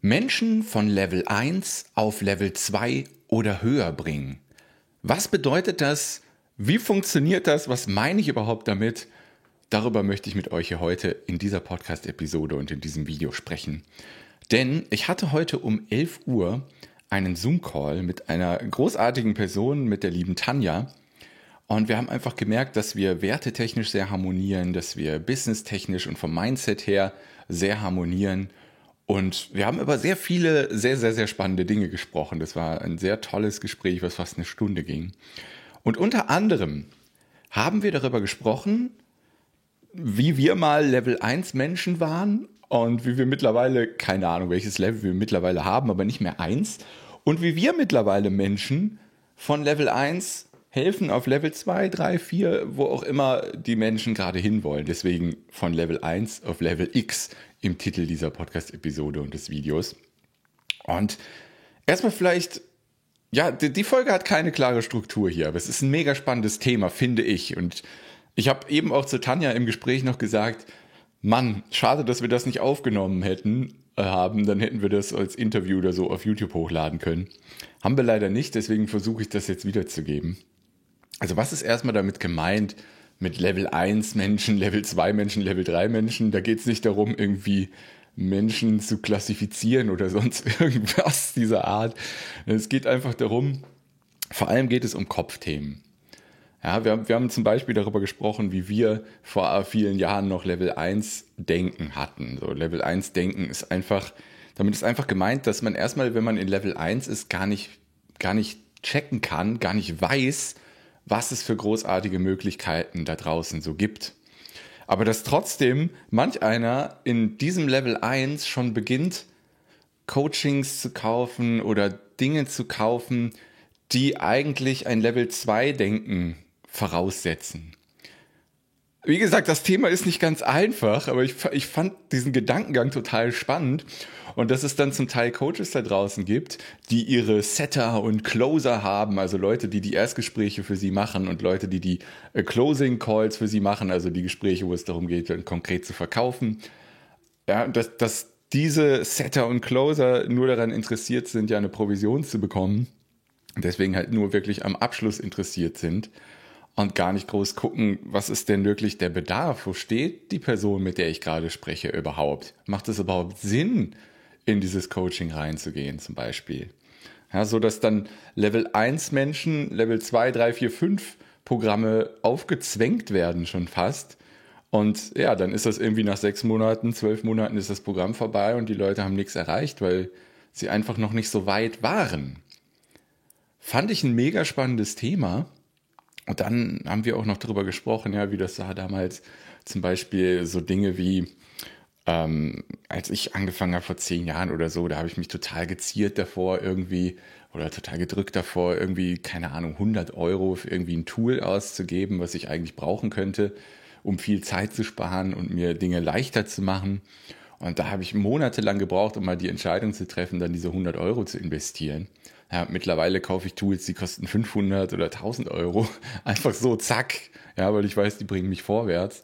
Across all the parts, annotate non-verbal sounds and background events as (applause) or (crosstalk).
Menschen von Level 1 auf Level 2 oder höher bringen. Was bedeutet das? Wie funktioniert das? Was meine ich überhaupt damit? Darüber möchte ich mit euch hier heute in dieser Podcast-Episode und in diesem Video sprechen. Denn ich hatte heute um 11 Uhr einen Zoom-Call mit einer großartigen Person, mit der lieben Tanja. Und wir haben einfach gemerkt, dass wir wertetechnisch sehr harmonieren, dass wir businesstechnisch und vom Mindset her sehr harmonieren. Und wir haben über sehr viele, sehr, sehr, sehr spannende Dinge gesprochen. Das war ein sehr tolles Gespräch, was fast eine Stunde ging. Und unter anderem haben wir darüber gesprochen, wie wir mal Level 1 Menschen waren und wie wir mittlerweile, keine Ahnung, welches Level wir mittlerweile haben, aber nicht mehr 1. Und wie wir mittlerweile Menschen von Level 1 helfen auf Level 2, 3, 4, wo auch immer die Menschen gerade hinwollen. Deswegen von Level 1 auf Level X im Titel dieser Podcast-Episode und des Videos. Und erstmal vielleicht, ja, die, Folge hat keine klare Struktur hier, aber es ist ein mega spannendes Thema, finde ich. Und ich habe eben auch zu Tanja im Gespräch noch gesagt, Mann, schade, dass wir das nicht aufgenommen hätten, äh, haben, dann hätten wir das als Interview oder so auf YouTube hochladen können. Haben wir leider nicht, deswegen versuche ich das jetzt wiederzugeben. Also was ist erstmal damit gemeint mit Level 1 (laughs) Menschen, Level 2 Menschen, Level 3 Menschen? Da geht es nicht darum, irgendwie Menschen zu klassifizieren oder (laughs) sonst irgendwas dieser Art. Es geht einfach darum, vor allem geht es um Kopfthemen. Ja, wir, haben, wir haben zum Beispiel darüber gesprochen, wie wir vor vielen Jahren noch Level 1 Denken hatten. So, Level 1 Denken ist einfach, damit ist einfach gemeint, dass man erstmal, wenn man in Level 1 ist, gar nicht, gar nicht checken kann, gar nicht weiß, was es für großartige Möglichkeiten da draußen so gibt. Aber dass trotzdem manch einer in diesem Level 1 schon beginnt, Coachings zu kaufen oder Dinge zu kaufen, die eigentlich ein Level 2 Denken voraussetzen. Wie gesagt, das Thema ist nicht ganz einfach, aber ich, ich fand diesen Gedankengang total spannend und dass es dann zum Teil Coaches da draußen gibt, die ihre Setter und Closer haben, also Leute, die die Erstgespräche für sie machen und Leute, die die äh, Closing Calls für sie machen, also die Gespräche, wo es darum geht, konkret zu verkaufen. Ja, dass, dass diese Setter und Closer nur daran interessiert sind, ja eine Provision zu bekommen, deswegen halt nur wirklich am Abschluss interessiert sind und gar nicht groß gucken, was ist denn wirklich der Bedarf? Wo steht die Person, mit der ich gerade spreche, überhaupt? Macht es überhaupt Sinn, in dieses Coaching reinzugehen, zum Beispiel? Ja, so dass dann Level 1 Menschen, Level 2, 3, 4, 5 Programme aufgezwängt werden schon fast. Und ja, dann ist das irgendwie nach sechs Monaten, zwölf Monaten ist das Programm vorbei und die Leute haben nichts erreicht, weil sie einfach noch nicht so weit waren. Fand ich ein mega spannendes Thema. Und dann haben wir auch noch darüber gesprochen, ja, wie das war damals zum Beispiel so Dinge wie, ähm, als ich angefangen habe vor zehn Jahren oder so, da habe ich mich total geziert davor irgendwie oder total gedrückt davor, irgendwie, keine Ahnung, 100 Euro für irgendwie ein Tool auszugeben, was ich eigentlich brauchen könnte, um viel Zeit zu sparen und mir Dinge leichter zu machen. Und da habe ich monatelang gebraucht, um mal die Entscheidung zu treffen, dann diese 100 Euro zu investieren. Ja, mittlerweile kaufe ich Tools, die kosten 500 oder 1000 Euro. (laughs) Einfach so, zack. Ja, weil ich weiß, die bringen mich vorwärts.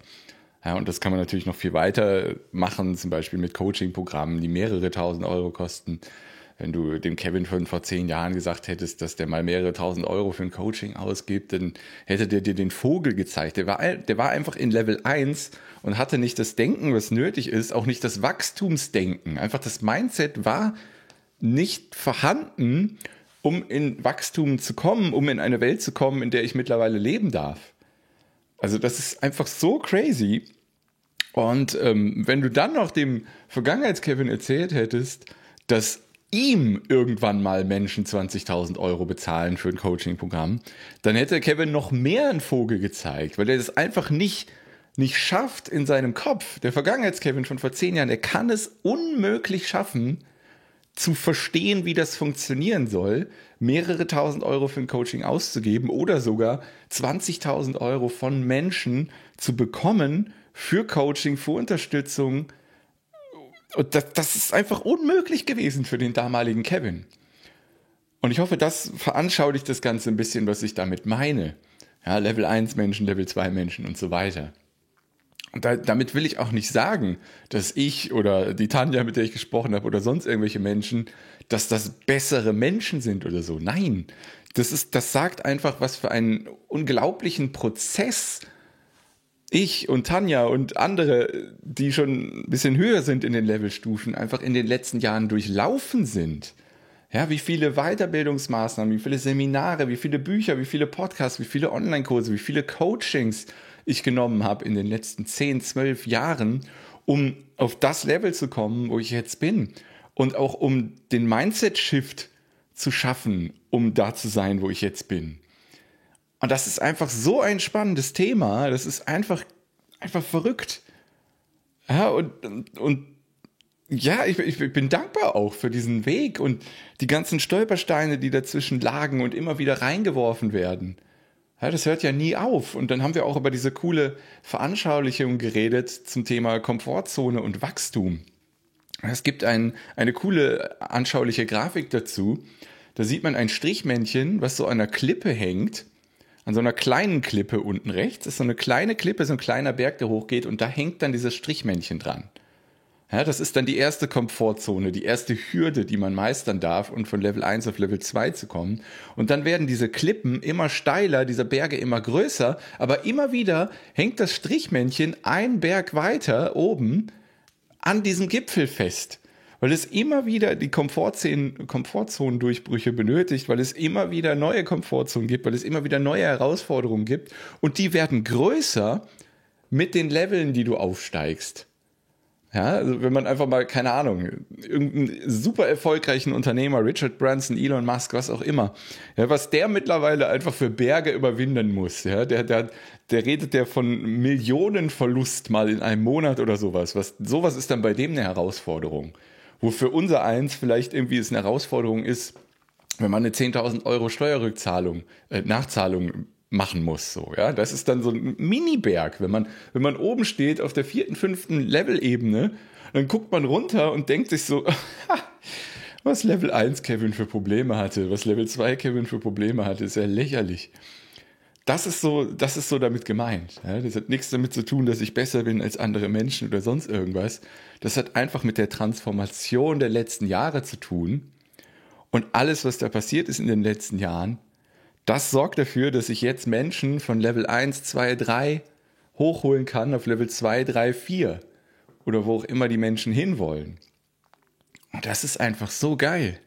Ja, und das kann man natürlich noch viel weiter machen, zum Beispiel mit Coaching-Programmen, die mehrere tausend Euro kosten. Wenn du dem Kevin von vor zehn Jahren gesagt hättest, dass der mal mehrere tausend Euro für ein Coaching ausgibt, dann hätte der dir den Vogel gezeigt. Der war, der war einfach in Level 1 und hatte nicht das Denken, was nötig ist, auch nicht das Wachstumsdenken. Einfach das Mindset war nicht vorhanden, um in Wachstum zu kommen, um in eine Welt zu kommen, in der ich mittlerweile leben darf. Also das ist einfach so crazy. Und ähm, wenn du dann noch dem Vergangenheits-Kevin erzählt hättest, dass ihm irgendwann mal Menschen 20.000 Euro bezahlen für ein Coaching-Programm, dann hätte Kevin noch mehr einen Vogel gezeigt, weil er das einfach nicht, nicht schafft in seinem Kopf. Der Vergangenheits-Kevin von vor zehn Jahren, der kann es unmöglich schaffen, zu verstehen, wie das funktionieren soll, mehrere tausend Euro für ein Coaching auszugeben oder sogar 20.000 Euro von Menschen zu bekommen für Coaching, für Unterstützung. Und das, das ist einfach unmöglich gewesen für den damaligen Kevin. Und ich hoffe, das veranschaulicht das Ganze ein bisschen, was ich damit meine. Ja, Level 1 Menschen, Level 2 Menschen und so weiter. Und da, damit will ich auch nicht sagen, dass ich oder die Tanja, mit der ich gesprochen habe, oder sonst irgendwelche Menschen, dass das bessere Menschen sind oder so. Nein, das, ist, das sagt einfach, was für einen unglaublichen Prozess ich und Tanja und andere, die schon ein bisschen höher sind in den Levelstufen, einfach in den letzten Jahren durchlaufen sind. Ja, wie viele Weiterbildungsmaßnahmen, wie viele Seminare, wie viele Bücher, wie viele Podcasts, wie viele Online-Kurse, wie viele Coachings ich genommen habe in den letzten 10, 12 Jahren, um auf das Level zu kommen, wo ich jetzt bin. Und auch um den Mindset-Shift zu schaffen, um da zu sein, wo ich jetzt bin. Und das ist einfach so ein spannendes Thema. Das ist einfach, einfach verrückt. Ja, und, und, und ja, ich, ich, bin dankbar auch für diesen Weg und die ganzen Stolpersteine, die dazwischen lagen und immer wieder reingeworfen werden. Ja, das hört ja nie auf. Und dann haben wir auch über diese coole Veranschaulichung geredet zum Thema Komfortzone und Wachstum. Es gibt ein, eine coole anschauliche Grafik dazu. Da sieht man ein Strichmännchen, was so an einer Klippe hängt. An so einer kleinen Klippe unten rechts ist so eine kleine Klippe, so ein kleiner Berg, der hochgeht und da hängt dann dieses Strichmännchen dran. Ja, das ist dann die erste Komfortzone, die erste Hürde, die man meistern darf und von Level 1 auf Level 2 zu kommen. Und dann werden diese Klippen immer steiler, diese Berge immer größer, aber immer wieder hängt das Strichmännchen ein Berg weiter oben an diesem Gipfel fest. Weil es immer wieder die Komfortzonendurchbrüche benötigt, weil es immer wieder neue Komfortzonen gibt, weil es immer wieder neue Herausforderungen gibt. Und die werden größer mit den Leveln, die du aufsteigst. Ja, also wenn man einfach mal, keine Ahnung, irgendeinen super erfolgreichen Unternehmer, Richard Branson, Elon Musk, was auch immer, ja, was der mittlerweile einfach für Berge überwinden muss, ja, der, der, der redet der von Millionenverlust mal in einem Monat oder sowas. Was, sowas ist dann bei dem eine Herausforderung. Wo für unser eins vielleicht irgendwie es eine Herausforderung ist, wenn man eine 10.000 Euro Steuerrückzahlung, äh, Nachzahlung machen muss. So, ja, das ist dann so ein Mini-Berg. Wenn man, wenn man oben steht auf der vierten, fünften Level-Ebene, dann guckt man runter und denkt sich so, (laughs) was Level 1 Kevin für Probleme hatte, was Level 2 Kevin für Probleme hatte, ist ja lächerlich. Das ist so, das ist so damit gemeint. Ja, das hat nichts damit zu tun, dass ich besser bin als andere Menschen oder sonst irgendwas. Das hat einfach mit der Transformation der letzten Jahre zu tun. Und alles, was da passiert ist in den letzten Jahren, das sorgt dafür, dass ich jetzt Menschen von Level 1, 2, 3 hochholen kann auf Level 2, 3, 4 oder wo auch immer die Menschen hinwollen. Und das ist einfach so geil.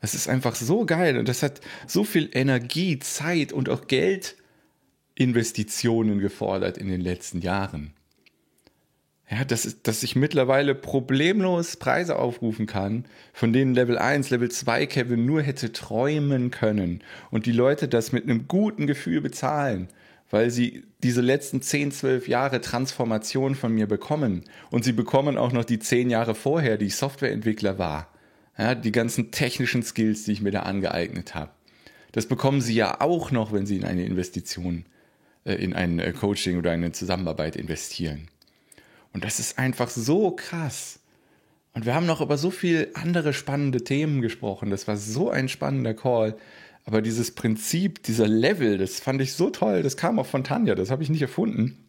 Das ist einfach so geil und das hat so viel Energie, Zeit und auch Geldinvestitionen gefordert in den letzten Jahren ja, dass, dass ich mittlerweile problemlos Preise aufrufen kann, von denen Level 1, Level 2 Kevin nur hätte träumen können und die Leute das mit einem guten Gefühl bezahlen, weil sie diese letzten 10, 12 Jahre Transformation von mir bekommen und sie bekommen auch noch die 10 Jahre vorher, die ich Softwareentwickler war. Ja, die ganzen technischen Skills, die ich mir da angeeignet habe. Das bekommen sie ja auch noch, wenn sie in eine Investition, äh, in ein äh, Coaching oder eine Zusammenarbeit investieren. Und das ist einfach so krass. Und wir haben noch über so viele andere spannende Themen gesprochen. Das war so ein spannender Call. Aber dieses Prinzip, dieser Level, das fand ich so toll. Das kam auch von Tanja. Das habe ich nicht erfunden.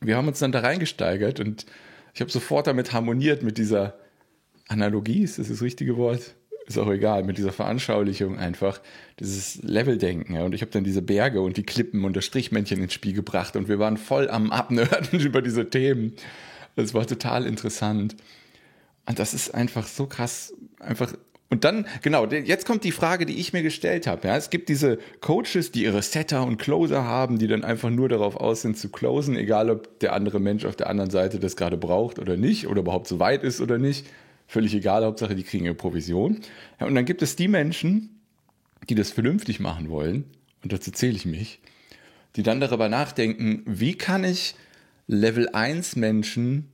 Wir haben uns dann da reingesteigert und ich habe sofort damit harmoniert mit dieser Analogie. Ist das das richtige Wort? Ist auch egal. Mit dieser Veranschaulichung einfach. Dieses Leveldenken. Und ich habe dann diese Berge und die Klippen und das Strichmännchen ins Spiel gebracht und wir waren voll am Abnörden (laughs) über diese Themen. Das war total interessant. Und das ist einfach so krass, einfach. Und dann, genau, jetzt kommt die Frage, die ich mir gestellt habe. Ja, es gibt diese Coaches, die ihre Setter und Closer haben, die dann einfach nur darauf aus sind zu closen, egal ob der andere Mensch auf der anderen Seite das gerade braucht oder nicht, oder überhaupt so weit ist oder nicht. Völlig egal, Hauptsache, die kriegen ihre Provision. Ja, und dann gibt es die Menschen, die das vernünftig machen wollen, und dazu zähle ich mich, die dann darüber nachdenken, wie kann ich Level 1 Menschen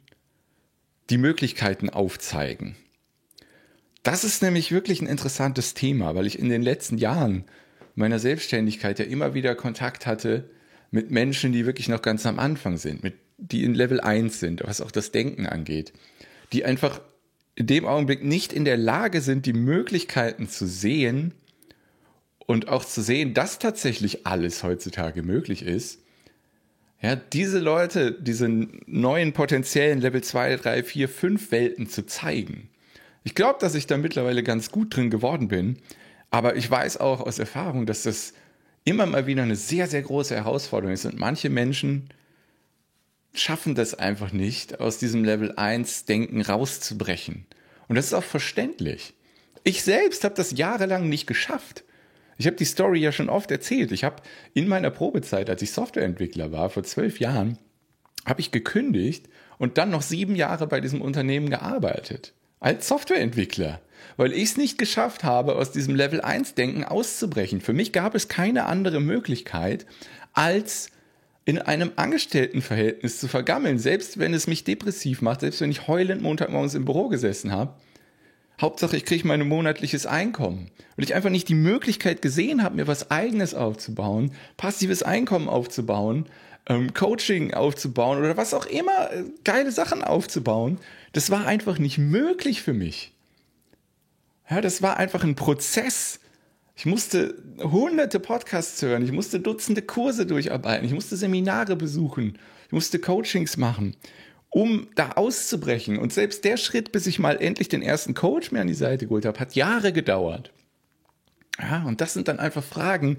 die Möglichkeiten aufzeigen. Das ist nämlich wirklich ein interessantes Thema, weil ich in den letzten Jahren meiner Selbstständigkeit ja immer wieder Kontakt hatte mit Menschen, die wirklich noch ganz am Anfang sind, mit, die in Level 1 sind, was auch das Denken angeht, die einfach in dem Augenblick nicht in der Lage sind, die Möglichkeiten zu sehen und auch zu sehen, dass tatsächlich alles heutzutage möglich ist, Ja, diese Leute, diese neuen potenziellen Level 2, 3, 4, 5 Welten zu zeigen. Ich glaube, dass ich da mittlerweile ganz gut drin geworden bin, aber ich weiß auch aus Erfahrung, dass das immer mal wieder eine sehr, sehr große Herausforderung ist und manche Menschen schaffen das einfach nicht, aus diesem Level 1 Denken rauszubrechen. Und das ist auch verständlich. Ich selbst habe das jahrelang nicht geschafft. Ich habe die Story ja schon oft erzählt. Ich habe in meiner Probezeit, als ich Softwareentwickler war, vor zwölf Jahren, habe ich gekündigt und dann noch sieben Jahre bei diesem Unternehmen gearbeitet. Als Softwareentwickler. Weil ich es nicht geschafft habe, aus diesem Level 1 Denken auszubrechen. Für mich gab es keine andere Möglichkeit, als in einem Angestelltenverhältnis zu vergammeln, selbst wenn es mich depressiv macht, selbst wenn ich heulend Montagmorgens im Büro gesessen habe Hauptsache, ich kriege mein monatliches Einkommen. Und ich einfach nicht die Möglichkeit gesehen habe, mir was eigenes aufzubauen, passives Einkommen aufzubauen, ähm, Coaching aufzubauen oder was auch immer, äh, geile Sachen aufzubauen. Das war einfach nicht möglich für mich. Ja, das war einfach ein Prozess. Ich musste hunderte Podcasts hören, ich musste Dutzende Kurse durcharbeiten, ich musste Seminare besuchen, ich musste Coachings machen um da auszubrechen. Und selbst der Schritt, bis ich mal endlich den ersten Coach mir an die Seite geholt habe, hat Jahre gedauert. Ja, und das sind dann einfach Fragen,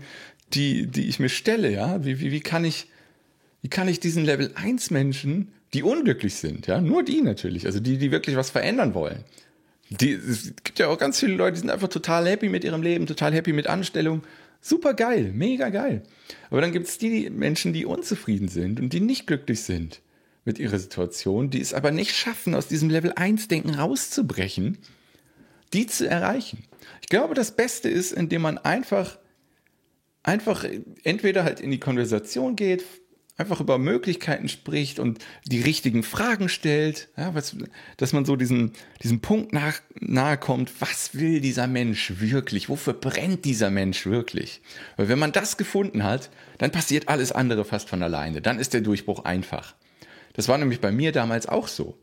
die, die ich mir stelle, ja. Wie, wie, wie kann ich, wie kann ich diesen Level 1 Menschen, die unglücklich sind, ja, nur die natürlich, also die, die wirklich was verändern wollen. Die, es gibt ja auch ganz viele Leute, die sind einfach total happy mit ihrem Leben, total happy mit Anstellung. Super geil, mega geil. Aber dann gibt es die Menschen, die unzufrieden sind und die nicht glücklich sind mit ihrer Situation, die es aber nicht schaffen, aus diesem Level 1 Denken rauszubrechen, die zu erreichen. Ich glaube, das Beste ist, indem man einfach, einfach entweder halt in die Konversation geht, einfach über Möglichkeiten spricht und die richtigen Fragen stellt, ja, was, dass man so diesen, diesen Punkt nach, nahe kommt, was will dieser Mensch wirklich, wofür brennt dieser Mensch wirklich? Weil wenn man das gefunden hat, dann passiert alles andere fast von alleine, dann ist der Durchbruch einfach. Das war nämlich bei mir damals auch so.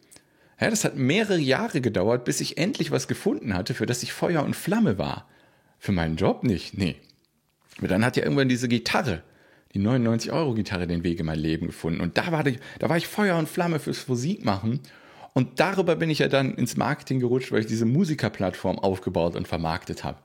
Ja, das hat mehrere Jahre gedauert, bis ich endlich was gefunden hatte, für das ich Feuer und Flamme war. Für meinen Job nicht, nee. Aber dann hat ja irgendwann diese Gitarre, die 99-Euro-Gitarre, den Weg in mein Leben gefunden. Und da war, die, da war ich Feuer und Flamme fürs Musik machen. Und darüber bin ich ja dann ins Marketing gerutscht, weil ich diese Musikerplattform aufgebaut und vermarktet habe.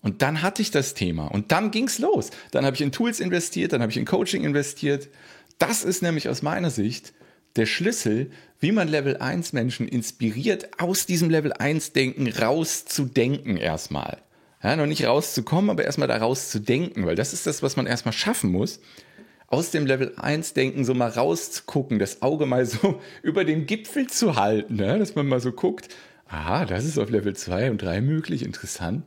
Und dann hatte ich das Thema und dann ging's los. Dann habe ich in Tools investiert, dann habe ich in Coaching investiert, das ist nämlich aus meiner Sicht der Schlüssel, wie man Level 1 Menschen inspiriert, aus diesem Level 1 Denken rauszudenken erstmal. Ja, noch nicht rauszukommen, aber erstmal da rauszudenken, weil das ist das, was man erstmal schaffen muss. Aus dem Level 1 Denken so mal rauszugucken, das Auge mal so (laughs) über den Gipfel zu halten, ja, dass man mal so guckt, aha, das ist auf Level 2 und 3 möglich, interessant.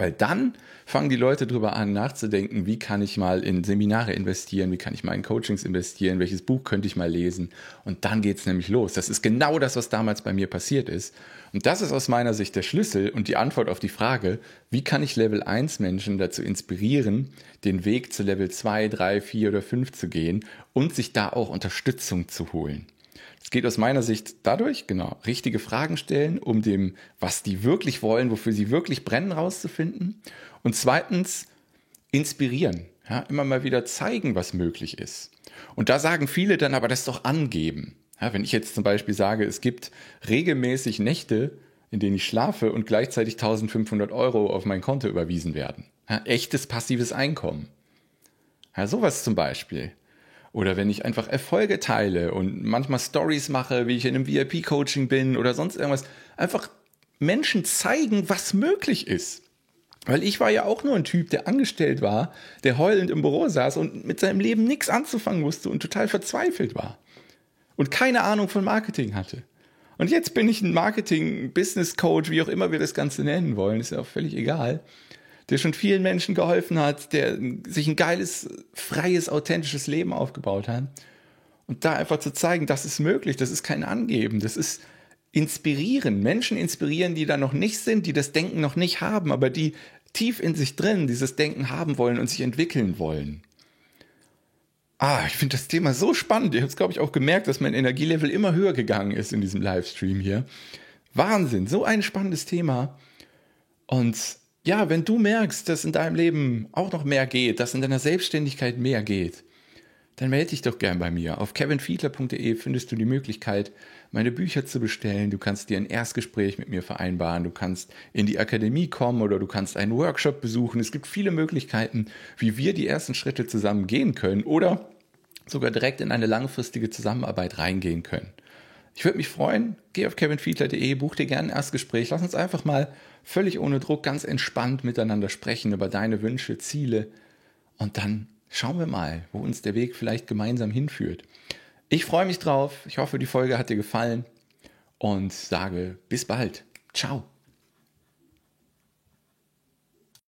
Weil dann fangen die Leute darüber an nachzudenken, wie kann ich mal in Seminare investieren, wie kann ich mal in Coachings investieren, welches Buch könnte ich mal lesen. Und dann geht es nämlich los. Das ist genau das, was damals bei mir passiert ist. Und das ist aus meiner Sicht der Schlüssel und die Antwort auf die Frage, wie kann ich Level 1 Menschen dazu inspirieren, den Weg zu Level 2, 3, 4 oder 5 zu gehen und sich da auch Unterstützung zu holen. Es geht aus meiner Sicht dadurch, genau, richtige Fragen stellen, um dem, was die wirklich wollen, wofür sie wirklich brennen, rauszufinden. Und zweitens, inspirieren. Ja, immer mal wieder zeigen, was möglich ist. Und da sagen viele dann aber das doch angeben. Ja, wenn ich jetzt zum Beispiel sage, es gibt regelmäßig Nächte, in denen ich schlafe und gleichzeitig 1500 Euro auf mein Konto überwiesen werden. Ja, echtes passives Einkommen. Ja, sowas zum Beispiel. Oder wenn ich einfach Erfolge teile und manchmal Stories mache, wie ich in einem VIP-Coaching bin oder sonst irgendwas. Einfach Menschen zeigen, was möglich ist. Weil ich war ja auch nur ein Typ, der angestellt war, der heulend im Büro saß und mit seinem Leben nichts anzufangen wusste und total verzweifelt war. Und keine Ahnung von Marketing hatte. Und jetzt bin ich ein Marketing-Business-Coach, wie auch immer wir das Ganze nennen wollen, ist ja auch völlig egal der schon vielen Menschen geholfen hat, der sich ein geiles, freies, authentisches Leben aufgebaut hat. Und da einfach zu zeigen, das ist möglich, das ist kein Angeben, das ist inspirieren, Menschen inspirieren, die da noch nicht sind, die das Denken noch nicht haben, aber die tief in sich drin dieses Denken haben wollen und sich entwickeln wollen. Ah, ich finde das Thema so spannend. Ihr habt es, glaube ich, auch gemerkt, dass mein Energielevel immer höher gegangen ist in diesem Livestream hier. Wahnsinn, so ein spannendes Thema. Und ja, wenn du merkst, dass in deinem Leben auch noch mehr geht, dass in deiner Selbstständigkeit mehr geht, dann melde dich doch gern bei mir. Auf kevinfiedler.de findest du die Möglichkeit, meine Bücher zu bestellen. Du kannst dir ein Erstgespräch mit mir vereinbaren. Du kannst in die Akademie kommen oder du kannst einen Workshop besuchen. Es gibt viele Möglichkeiten, wie wir die ersten Schritte zusammen gehen können oder sogar direkt in eine langfristige Zusammenarbeit reingehen können. Ich würde mich freuen, geh auf kevinfiedler.de, buch dir gerne ein Erstgespräch. Lass uns einfach mal völlig ohne Druck, ganz entspannt miteinander sprechen über deine Wünsche, Ziele und dann schauen wir mal, wo uns der Weg vielleicht gemeinsam hinführt. Ich freue mich drauf. Ich hoffe, die Folge hat dir gefallen und sage bis bald. Ciao.